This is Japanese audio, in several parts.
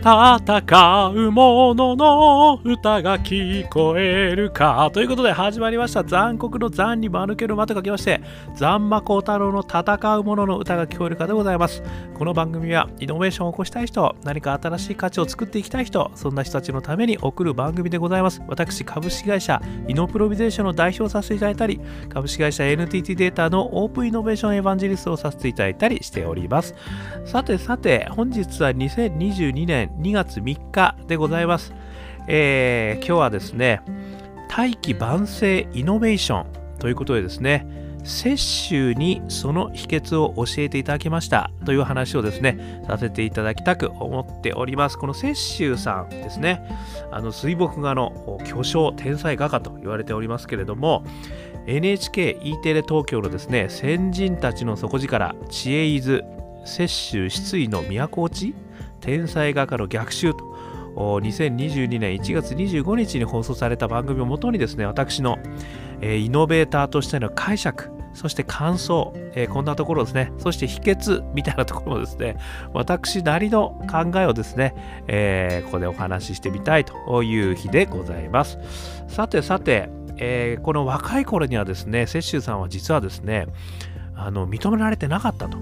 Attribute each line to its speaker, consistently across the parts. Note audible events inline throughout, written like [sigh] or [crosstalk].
Speaker 1: 戦う者のの歌が聞こえるか。ということで始まりました。残酷の残に間抜ける間と書きまして、残魔高太郎の戦う者の歌が聞こえるかでございます。この番組はイノベーションを起こしたい人、何か新しい価値を作っていきたい人、そんな人たちのために送る番組でございます。私、株式会社イノプロビゼーションの代表をさせていただいたり、株式会社 NTT データのオープンイノベーションエヴァンジェリストをさせていただいたりしております。さてさて、本日は2022年2月3日でございます。えー、今日はですね、大気晩成イノベーションということでですね、摂取にその秘訣を教えていただきましたという話をですね、させていただきたく思っております。この摂取さんですね、あの水墨画の巨匠、天才画家と言われておりますけれども、NHKE テレ東京のですね、先人たちの底力、知恵伊豆、摂取失意の都落ち天才画家の逆襲と2022年1月25日に放送された番組をもとにですね私の、えー、イノベーターとしての解釈そして感想、えー、こんなところですねそして秘訣みたいなところもですね私なりの考えをですね、えー、ここでお話ししてみたいという日でございます。さてさて、えー、この若い頃にはですね雪舟さんは実はですねあの認められてなかったと。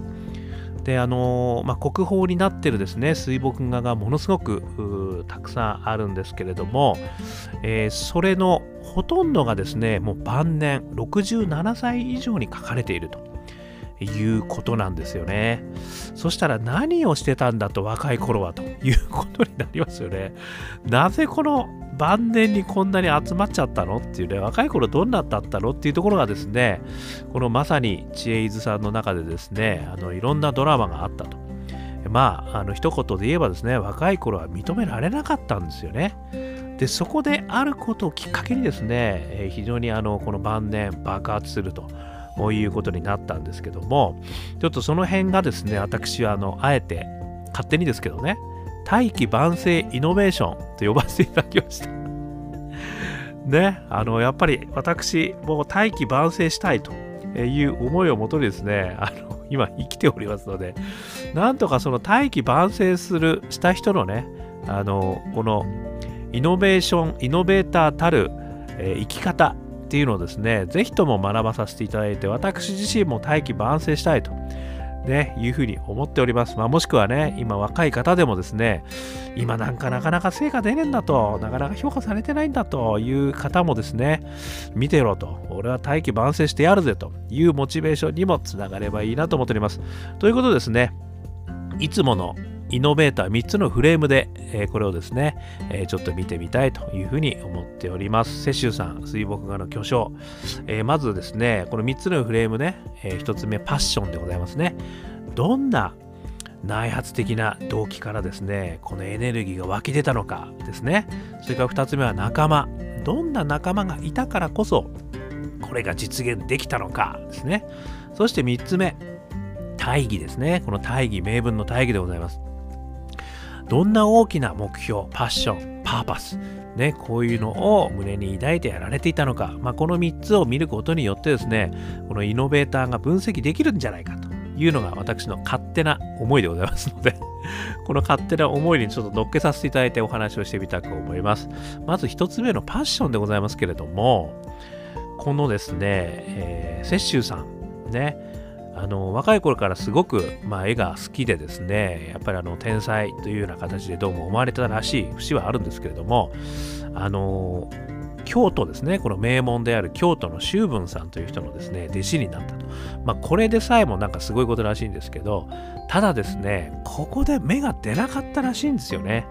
Speaker 1: であのまあ、国宝になってるですね水墨画がものすごくたくさんあるんですけれども、えー、それのほとんどがですねもう晩年67歳以上に描かれていると。いうことなんですよねそしたら何をしてたんだと若い頃はということになりますよねなぜこの晩年にこんなに集まっちゃったのっていうね、若い頃どんなだったのっていうところがですね、このまさに知恵伊豆さんの中でですね、あのいろんなドラマがあったと。まあ、あの一言で言えばですね、若い頃は認められなかったんですよね。で、そこであることをきっかけにですね、非常にあのこの晩年爆発すると。こういうことになったんですけども、ちょっとその辺がですね、私はあのあえて勝手にですけどね、大気晩成イノベーションと呼ばせていただきました。[laughs] ね、あの、やっぱり私、もう大気晩成したいという思いをもとにですね、あの、今生きておりますので、なんとかその大気晩成する、した人のね、あの、このイノベーション、イノベーターたる、えー、生き方っていうのをですね、ぜひとも学ばさせていただいて、私自身も大気晩成したいと。ね、いうふうに思っております。まあ、もしくはね、今若い方でもですね、今なんかなかなか成果出ねえんだと、なかなか評価されてないんだという方もですね、見てろと、俺は大器晩成してやるぜというモチベーションにもつながればいいなと思っております。ということですね、いつものイノベーター3つのフレームで、えー、これをですね、えー、ちょっと見てみたいというふうに思っております。雪舟さん、水墨画の巨匠。えー、まずですね、この3つのフレームね、え1つ目、パッションでございますね。どんな内発的な動機からですね、このエネルギーが湧き出たのかですね。それから2つ目は仲間。どんな仲間がいたからこそ、これが実現できたのかですね。そして3つ目、大義ですね。この大義、名分の大義でございます。どんな大きな目標、パッション、パーパス、ね、こういうのを胸に抱いてやられていたのか、まあ、この3つを見ることによってですね、このイノベーターが分析できるんじゃないかというのが私の勝手な思いでございますので [laughs] この勝手な思いにちょっと乗っけさせていただいてお話をしてみたく思います。まず1つ目のパッションでございますけれども、このですね、えー、雪舟さん、ね、あの若い頃からすごく、まあ、絵が好きでですねやっぱりあの天才というような形でどうも思われたらしい節はあるんですけれどもあの京都ですねこの名門である京都の周文さんという人のですね弟子になったと、まあ、これでさえもなんかすごいことらしいんですけどただですねここで芽が出なかったらしいんですよね。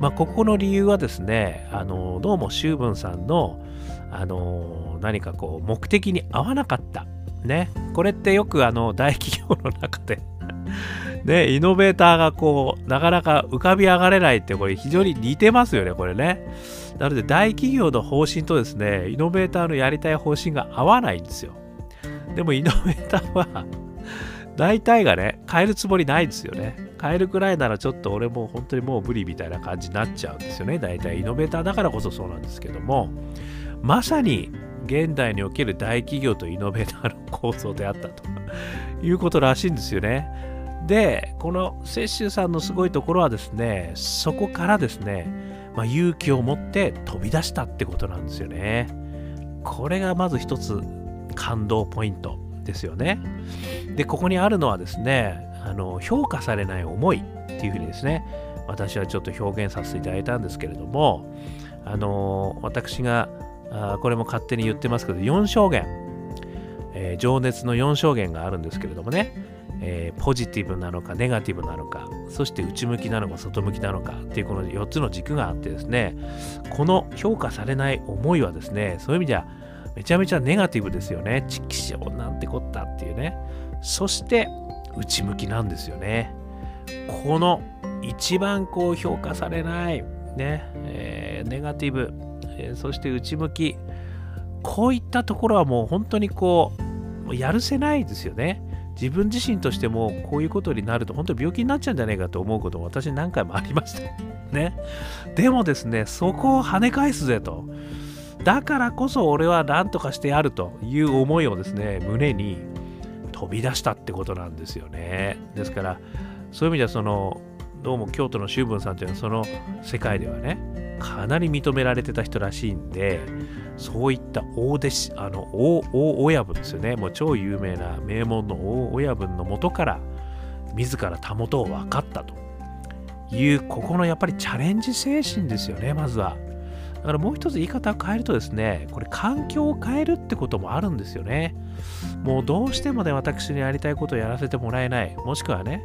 Speaker 1: まあ、ここの理由はですねあのどうも周文さんのあの何かこう目的に合わなかった。ね、これってよくあの大企業の中で [laughs] ね、イノベーターがこう、なかなか浮かび上がれないって、これ非常に似てますよね、これね。なので大企業の方針とですね、イノベーターのやりたい方針が合わないんですよ。でもイノベーターは大体がね、変えるつもりないんですよね。変えるくらいならちょっと俺も本当にもう無理みたいな感じになっちゃうんですよね。大体イノベーターだからこそそうなんですけども、まさに現代における大企業とイノベーターの構想であったということらしいんですよね。で、この雪舟さんのすごいところはですね、そこからですね、まあ、勇気を持って飛び出したってことなんですよね。これがまず一つ感動ポイントですよね。で、ここにあるのはですね、あの評価されない思いっていうふうにですね、私はちょっと表現させていただいたんですけれども、あの私があこれも勝手に言ってますけど、4証言、えー、情熱の4証言があるんですけれどもね、えー、ポジティブなのかネガティブなのかそして内向きなのか外向きなのかっていうこの4つの軸があってですね。この評価されない思いはですねそういう意味ではめちゃめちゃネガティブですよね。チキショなんてこったっていうね。そして内向きなんですよね。この一番こう評価されないね、えー、ネガティブ、えー、そして内向きこういったところはもう本当にこうやるせないですよね自分自身としてもこういうことになると本当に病気になっちゃうんじゃないかと思うことも私何回もありました。[laughs] ね。でもですね、そこを跳ね返すぜと。だからこそ俺は何とかしてやるという思いをですね、胸に飛び出したってことなんですよね。ですから、そういう意味ではその、どうも京都の修文さんというのはその世界ではね、かなり認められてた人らしいんで、そういった大弟子、あの、大、大親分ですよね。もう超有名な名門の大親分のもとから、自らたもとを分かったという、ここのやっぱりチャレンジ精神ですよね、まずは。だからもう一つ言い方を変えるとですね、これ環境を変えるってこともあるんですよね。もうどうしてもね、私にやりたいことをやらせてもらえない。もしくはね、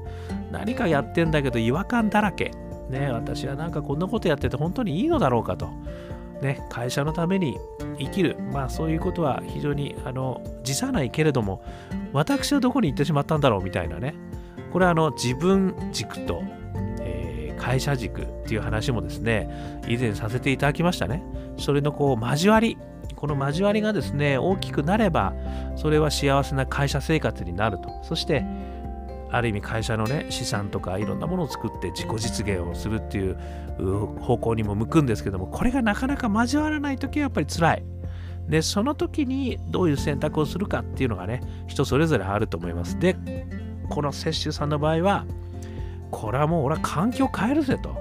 Speaker 1: 何かやってんだけど違和感だらけ。ね、私はなんかこんなことやってて本当にいいのだろうかと。ね、会社のために生きる、まあそういうことは非常にあの辞さないけれども、私はどこに行ってしまったんだろうみたいなね、これはあの自分軸と、えー、会社軸っていう話もですね、以前させていただきましたね。それのこう交わり、この交わりがですね、大きくなれば、それは幸せな会社生活になると。そして、ある意味会社のね資産とかいろんなものを作って自己実現をするっていう方向にも向くんですけどもこれがなかなか交わらない時はやっぱり辛い。でその時にどういう選択をするかっていうのがね人それぞれあると思います。でこの雪舟さんの場合はこれはもう俺は環境を変えるぜと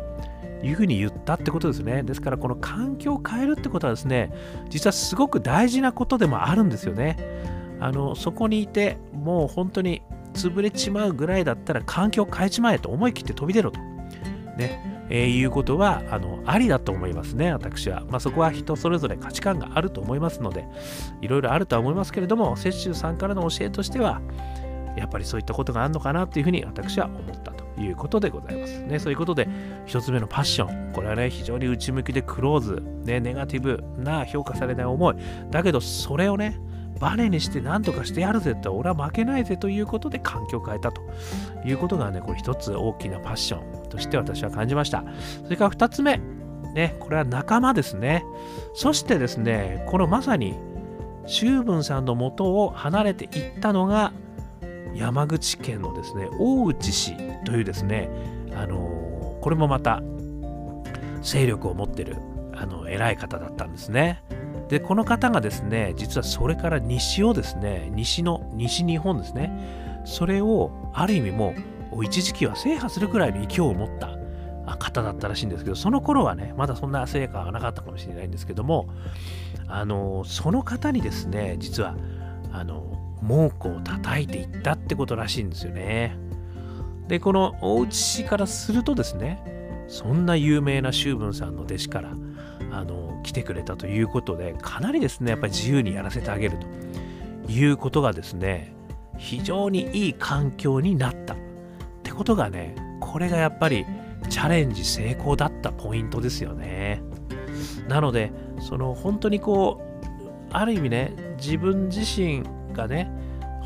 Speaker 1: いうふうに言ったってことですね。ですからこの環境を変えるってことはですね実はすごく大事なことでもあるんですよね。あのそこにいてもう本当に潰れちまうぐらいだったら環境変えちまえと思い切って飛び出ろと。ね。えー、いうことはあのありだと思いますね、私は。まあ、そこは人それぞれ価値観があると思いますので、いろいろあるとは思いますけれども、雪舟さんからの教えとしては、やっぱりそういったことがあるのかなというふうに私は思ったということでございます。ね、そういうことで、一つ目のパッション。これはね、非常に内向きでクローズ、ね、ネガティブな評価されない思い。だけど、それをね、バネにして何とかしてやるぜって俺は負けないぜということで環境を変えたということがねこれ一つ大きなパッションとして私は感じました。それから二つ目。ねこれは仲間ですね。そしてですねこのまさに周文さんのもとを離れていったのが山口県のですね大内氏というですねあのこれもまた勢力を持ってるあの偉い方だったんですね。で、この方がですね、実はそれから西をですね、西の、西日本ですね、それをある意味もう一時期は制覇するくらいの勢いを持った方だったらしいんですけど、その頃はね、まだそんな成果がなかったかもしれないんですけども、あの、その方にですね、実は、あの、猛虎を叩いていったってことらしいんですよね。で、この大内氏からするとですね、そんな有名な周文さんの弟子から、あの来てくれたということでかなりですねやっぱり自由にやらせてあげるということがですね非常にいい環境になったってことがねこれがやっぱりチャレンジ成功だったポイントですよねなのでその本当にこうある意味ね自分自身がね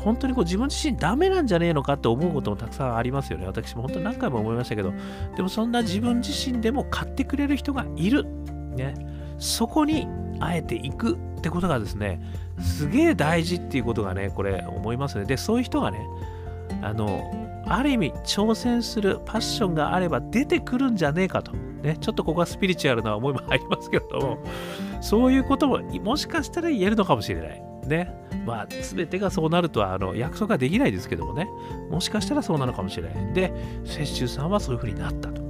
Speaker 1: 本当にこう自分自身ダメなんじゃねえのかって思うこともたくさんありますよね。私も本当に何回も思いましたけど、でもそんな自分自身でも買ってくれる人がいる。ね、そこにあえていくってことがですね、すげえ大事っていうことがね、これ思いますね。で、そういう人がね、あの、ある意味挑戦するパッションがあれば出てくるんじゃねえかと。ね、ちょっとここはスピリチュアルな思いもありますけれども、そういうことももしかしたら言えるのかもしれない。ね。まあ、全てがそうなるとはあの約束はできないですけどもね。もしかしたらそうなのかもしれない。で、雪舟さんはそういうふうになったと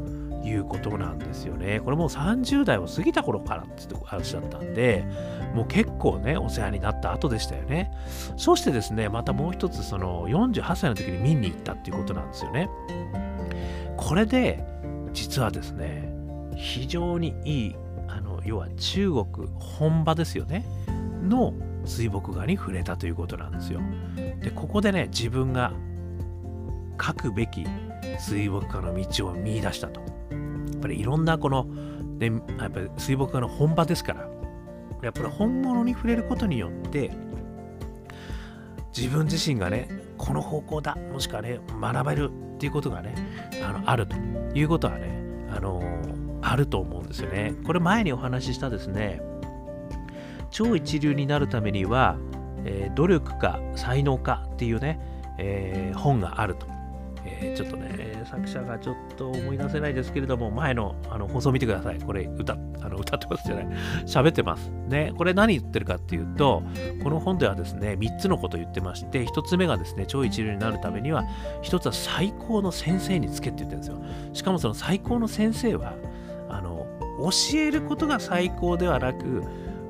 Speaker 1: いうことなんですよね。これもう30代を過ぎた頃からって話だったんで、もう結構ね、お世話になった後でしたよね。そしてですね、またもう一つ、その48歳の時に見に行ったっていうことなんですよね。これで、実はですね、非常にいい、あの要は中国本場ですよね、の水墨画に触れたということなんですよ。で、ここでね、自分が書くべき水墨画の道を見出したと。ぱりいろんなこの、でやっぱり水墨画の本場ですから、やっぱり本物に触れることによって、自分自身がね、この方向だ、もしくはね、学べるっていうことがね、あのあるということはね、あのあると思うんですよね。これ前にお話ししたですね、超一流になるためには、えー、努力か才能かっていうね、えー、本があると。えー、ちょっとね、作者がちょっと思い出せないですけれども、前のあの放送見てください。これ歌、あの歌ってますじゃない。[laughs] 喋ってます。ね、これ何言ってるかっていうと、この本ではですね、3つのこと言ってまして、1つ目がですね、超一流になるためには、1つは最高の先生につけって言ってるんですよ。しかもその最高の先生は、あの、教えることが最高ではなく、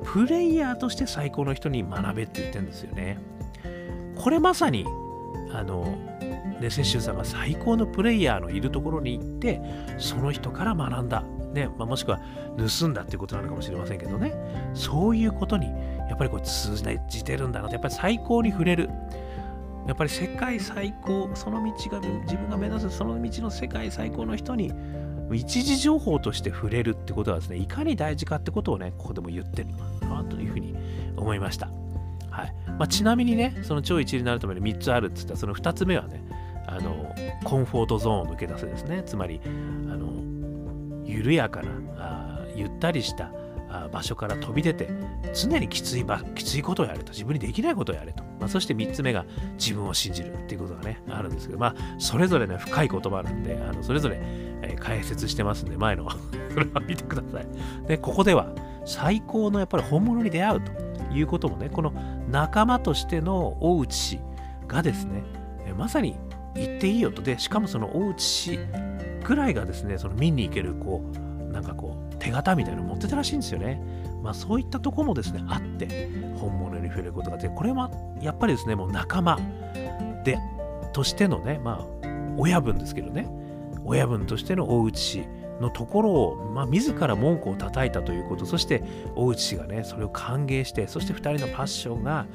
Speaker 1: プレイヤーとして最高の人に学べって言ってるんですよね。これまさに、あの、で、雪舟さんが最高のプレイヤーのいるところに行って、その人から学んだ。ねまあ、もしくは盗んだっていうことなのかもしれませんけどね。そういうことに、やっぱりこれ通じてるんだなと。やっぱり最高に触れる。やっぱり世界最高、その道が自分が目指すその道の世界最高の人に一時情報として触れるってことはですね、いかに大事かってことをね、ここでも言ってるなというふうに思いました。はいまあ、ちなみにね、その超一流になるために3つあるって言ったら、その2つ目はね、あのコンフォートゾーンを抜け出せですね。つまり、あの緩やかな、あゆったりした場所から飛び出て常にきつい場きついことをやれと。自分にできないことをやれと、まあ、そして3つ目が自分を信じるっていうことがねあるんですけど。まあそれぞれね深い言葉なんであのそれぞれ、えー、解説してますんで前の [laughs] それは見てください。でここでは最高のやっぱり本物に出会うということもねこの仲間としての大内氏がですねまさに言っていいよと。でしかもその大内氏ぐらいがですねその見に行けるこうなんかこう手形みたいなの持ってたらしいんですよね。まあそういったとこもですねあって本物に触れることがでこれはやっぱりですねもう仲間。でとしてのねまあ親分ですけどね。親分としての大内氏のところを、まあ、自ら文句を叩いたということ。そして大内氏がねそれを歓迎してそして2人のパッションが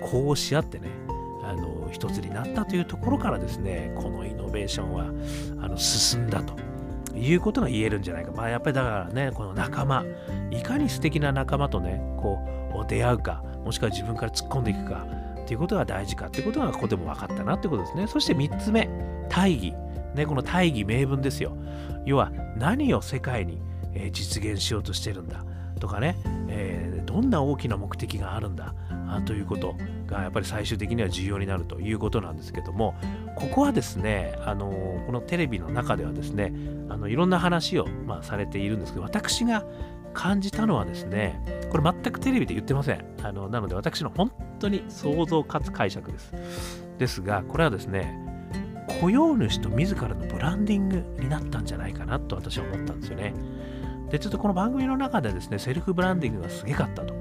Speaker 1: こうし合ってねあの一つになったというところからですねこのイノベーションはあの進んだということが言えるんじゃないか。まあやっぱりだからね、この仲間、いかに素敵な仲間とね、こう出会うか、もしくは自分から突っ込んでいくかっていうことが大事かっていうことがここでも分かったなってことですね。そして3つ目、大義。ね、この大義名分ですよ。要は何を世界に、え実現しようとしてるんだとかね、えー、どんな大きな目的があるんだということがやっぱり最終的には重要になるということなんですけどもここはですねあのこのテレビの中ではですねあのいろんな話を、まあ、されているんですけど私が感じたのはですねこれ全くテレビで言ってません。あのなので私の本当に想像かつ解釈です。ですがこれはですね雇用主と自らのブランディングになったんじゃないかなと私は思ったんですよね。でちょっとこの番組の中でですねセルフブランディングがすげかったと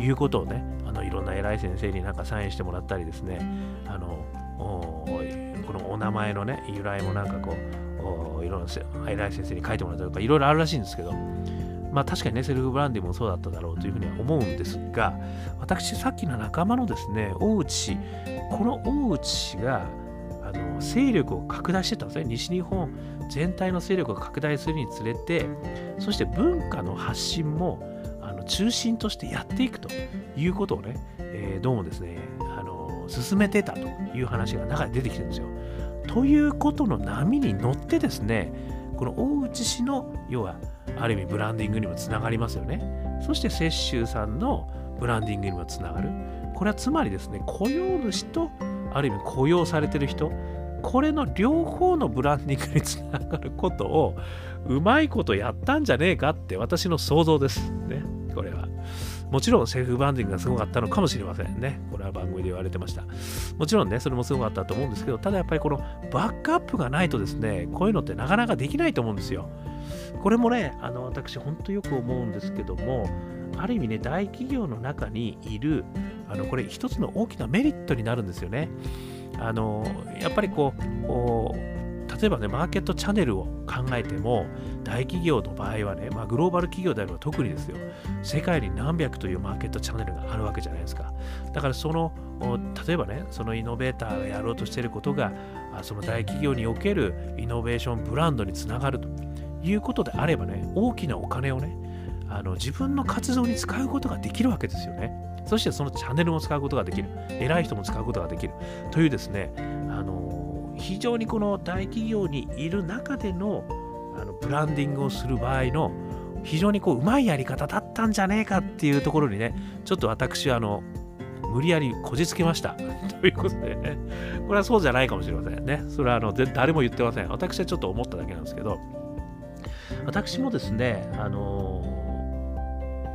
Speaker 1: いうことをねのいろんな偉い先生になんかサインしてもらったりですね。あのこのお名前のね由来もなんかこういろんな偉い先生に書いてもらったりとかいろいろあるらしいんですけど。まあ確かにねセルフブランディングもそうだっただろうというふうには思うんですが私さっきの仲間のですね大内この大内があの勢力を拡大してたんですね。西日本全体の勢力が拡大するにつれてそして文化の発信も中心としてやっていくということをね、えー、どうもですね、あの進めてたという話が中で出てきてるんですよ。ということの波に乗ってですね、この大内氏の要はある意味ブランディングにもつながりますよね。そして雪舟さんのブランディングにもつながる。これはつまりですね、雇用主とある意味雇用されてる人、これの両方のブランディングにつながることをうまいことやったんじゃねえかって私の想像です。ね。これは。もちろんセルフブランディングがすごかったのかもしれませんね。これは番組で言われてました。もちろんね、それもすごかったと思うんですけど、ただやっぱりこのバックアップがないとですね、こういうのってなかなかできないと思うんですよ。これもね、あの私、本当よく思うんですけども、ある意味ね、大企業の中にいる、あのこれ一つの大きなメリットになるんですよね。あのやっぱりこう、例えばね、マーケットチャンネルを考えても、大企業の場合はね、まあ、グローバル企業であれば特にですよ、世界に何百というマーケットチャンネルがあるわけじゃないですか。だからその、例えばね、そのイノベーターがやろうとしていることが、その大企業におけるイノベーションブランドにつながるということであればね、大きなお金をね、あの自分の活動に使うことができるわけですよね。そしてそのチャンネルも使うことができる。偉い人も使うことができる。というですね、あの非常にこの大企業にいる中でのあのブランディングをする場合の非常にこううまいやり方だったんじゃねえかっていうところにね、ちょっと私あの無理やりこじつけました。[laughs] ということでね、これはそうじゃないかもしれませんね。それはあの誰も言ってません。私はちょっと思っただけなんですけど、私もですね、あの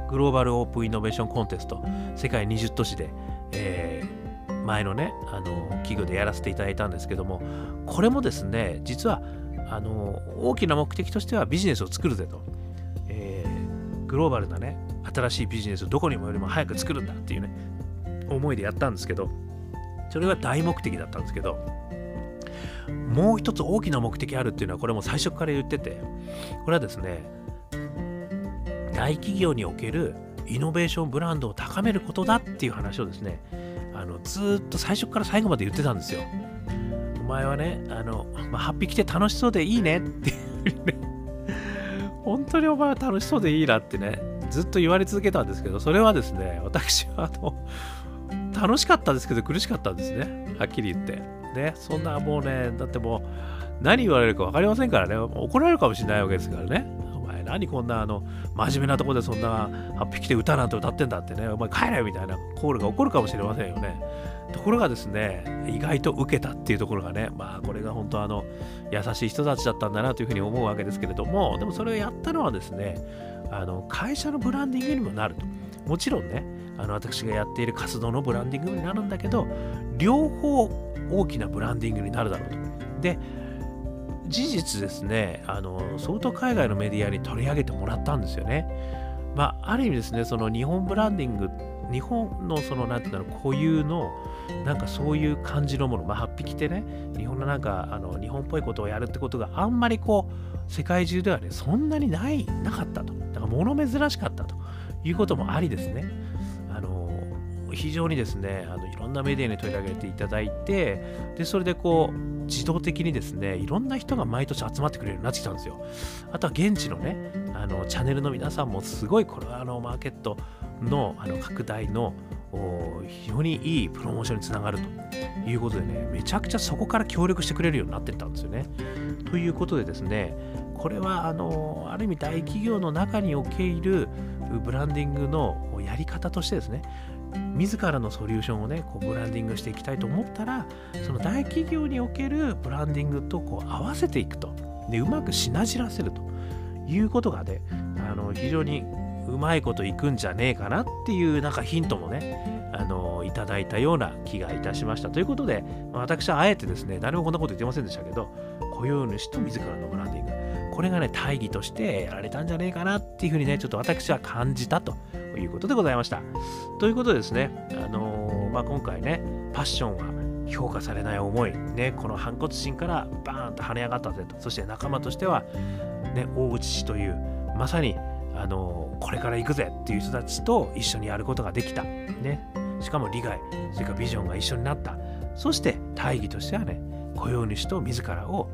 Speaker 1: グローバルオープンイノベーションコンテスト、世界20都市で、えー、前のね、あの企業でやらせていただいたんですけども、これもですね、実はあの大きな目的としてはビジネスを作るぜと、えー、グローバルなね、新しいビジネスをどこにもよりも早く作るんだっていうね、思いでやったんですけど、それが大目的だったんですけど、もう一つ大きな目的あるっていうのは、これも最初から言ってて、これはですね、大企業におけるイノベーションブランドを高めることだっていう話をですね、あのずっと最初から最後まで言ってたんですよ。お前はね、あの、まあ、8匹来て楽しそうでいいねっていうね、本当にお前は楽しそうでいいなってね、ずっと言われ続けたんですけど、それはですね、私はあの、楽しかったですけど苦しかったんですね。はっきり言って。ね、そんなもうね、だってもう、何言われるか分かりませんからね、怒られるかもしれないわけですからね。何こんなあの真面目なとこでそんな8匹で歌なんて歌ってんだってね、お前帰れみたいなコールが起こるかもしれませんよね。ところがですね、意外と受けたっていうところがね、まあこれが本当あの優しい人たちだったんだなというふうに思うわけですけれども、でもそれをやったのはですね、あの会社のブランディングにもなると。もちろんね、あの私がやっている活動のブランディングになるんだけど、両方大きなブランディングになるだろうと。で、事実ですね、あの相当海外のメディアに取り上げてもらったんですよね。まあ、ある意味ですね、その日本ブランディング、日本のその、なんていうんだろう、固有の、なんかそういう感じのもの、まあ、8匹ってね、日本のなんか、あの日本っぽいことをやるってことがあんまりこう、世界中ではね、そんなにない、なかったと。だから物珍しかったということもありですね。非常にですねあのいろんなメディアに取り上げていただいてでそれでこう自動的にですねいろんな人が毎年集まってくれるようになってきたんですよ。あとは現地のねあのチャンネルの皆さんもすごいこれはあのマーケットのあの拡大の非常にいいプロモーションにつながるということでねめちゃくちゃそこから協力してくれるようになってったんですよね。ということでですねこれはあのある意味大企業の中におけるブランディングのやり方としてですね自らのソリューションをねこうブランディングしていきたいと思ったらその大企業におけるブランディングとこう合わせていくと。でうまくしなじらせると。いうことがねあの非常にうまいこといくんじゃねえかなっていうなんかヒントもねあのいただいたような気がいたしました。ということで私はあえてですね誰もこんなこと言ってませんでしたけど雇用主と自らのブランディング。これがね大義としてやられたんじゃねえかなっていうふうにねちょっと私は感じたと。いうことでございました。ということでですね、あのー、まあ、今回ね、パッションは評価されない思い、ね、この反骨心からバーンと跳ね上がったぜと、そして仲間としては、ね、大内氏という、まさに、あのー、これから行くぜっていう人たちと一緒にやることができた。ね、しかも利害、それからビジョンが一緒になった。そして大義としてはね、雇用主と自らを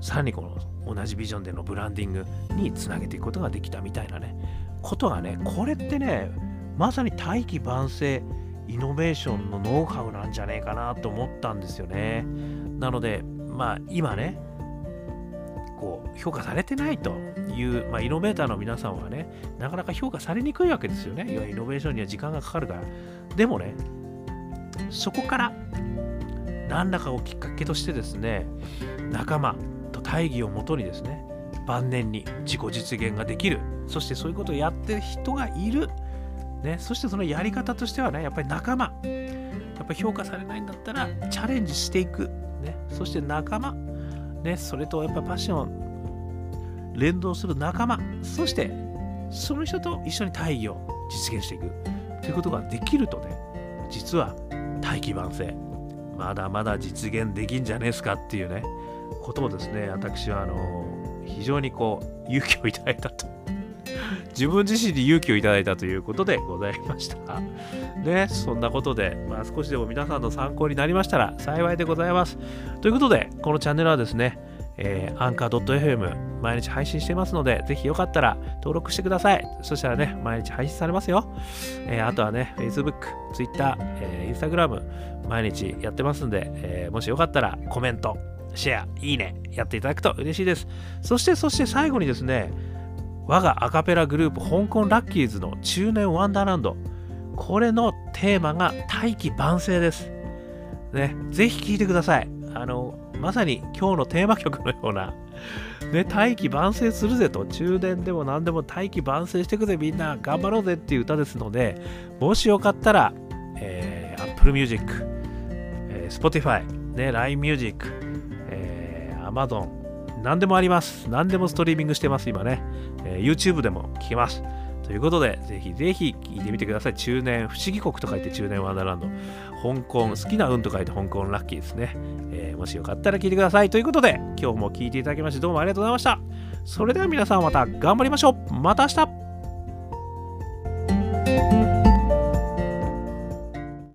Speaker 1: さらにこの同じビジョンでのブランディングにつなげていくことができたみたいなねことがねこれってねまさに大器晩成イノベーションのノウハウなんじゃねえかなと思ったんですよね。なのでまあ今ねこう評価されてないという、まあ、イノベーターの皆さんはねなかなか評価されにくいわけですよね。要はイノベーションには時間がかかるから。でもねそこから何らかをきっかけとしてですね仲間と大義をもとにですね晩年に自己実現ができるそしてそういうことをやってる人がいるね、そしてそのやり方としてはね、やっぱり仲間。やっぱ評価されないんだったら、チャレンジしていく。ね、そして仲間。ね、それとやっぱパッション、連動する仲間。そして、その人と一緒に大義を実現していく。ということができるとね、実は大器晩成。まだまだ実現できんじゃねえすかっていうね、ことをですね、私はあの非常にこう勇気をいただいたと。[laughs] 自分自身に勇気をいただいたということでございました。ね、そんなことで、まあ、少しでも皆さんの参考になりましたら幸いでございます。ということで、このチャンネルはですね、え、アンカー .fm 毎日配信してますので、ぜひよかったら登録してください。そしたらね、毎日配信されますよ。えー、あとはね、Facebook、Twitter、えー、Instagram、毎日やってますんで、えー、もしよかったらコメント、シェア、いいね、やっていただくと嬉しいです。そして、そして最後にですね、我がアカペラグループ、香港ラッキーズの中年ワンダーランド、これのテーマが大器晩成です。ね、ぜひ聴いてください。あの、まさに今日のテーマ曲のような、ね、大器晩成するぜと、中年でも何でも大器晩成してくぜ、みんな頑張ろうぜっていう歌ですので、もしよかったら、えー、Apple Music、えー、Spotify、ね、LINE Music、Amazon、何でもあります。何でもストリーミングしてます、今ね。えー、YouTube でも聴けます。ということで、ぜひぜひ聞いてみてください。中年不思議国と書いて中年ワンダーランド。香港、好きな運と書いて香港ラッキーですね。えー、もしよかったら聞いてください。ということで、今日も聞いていただきましてどうもありがとうございました。それでは皆さんまた頑張りましょう。また明日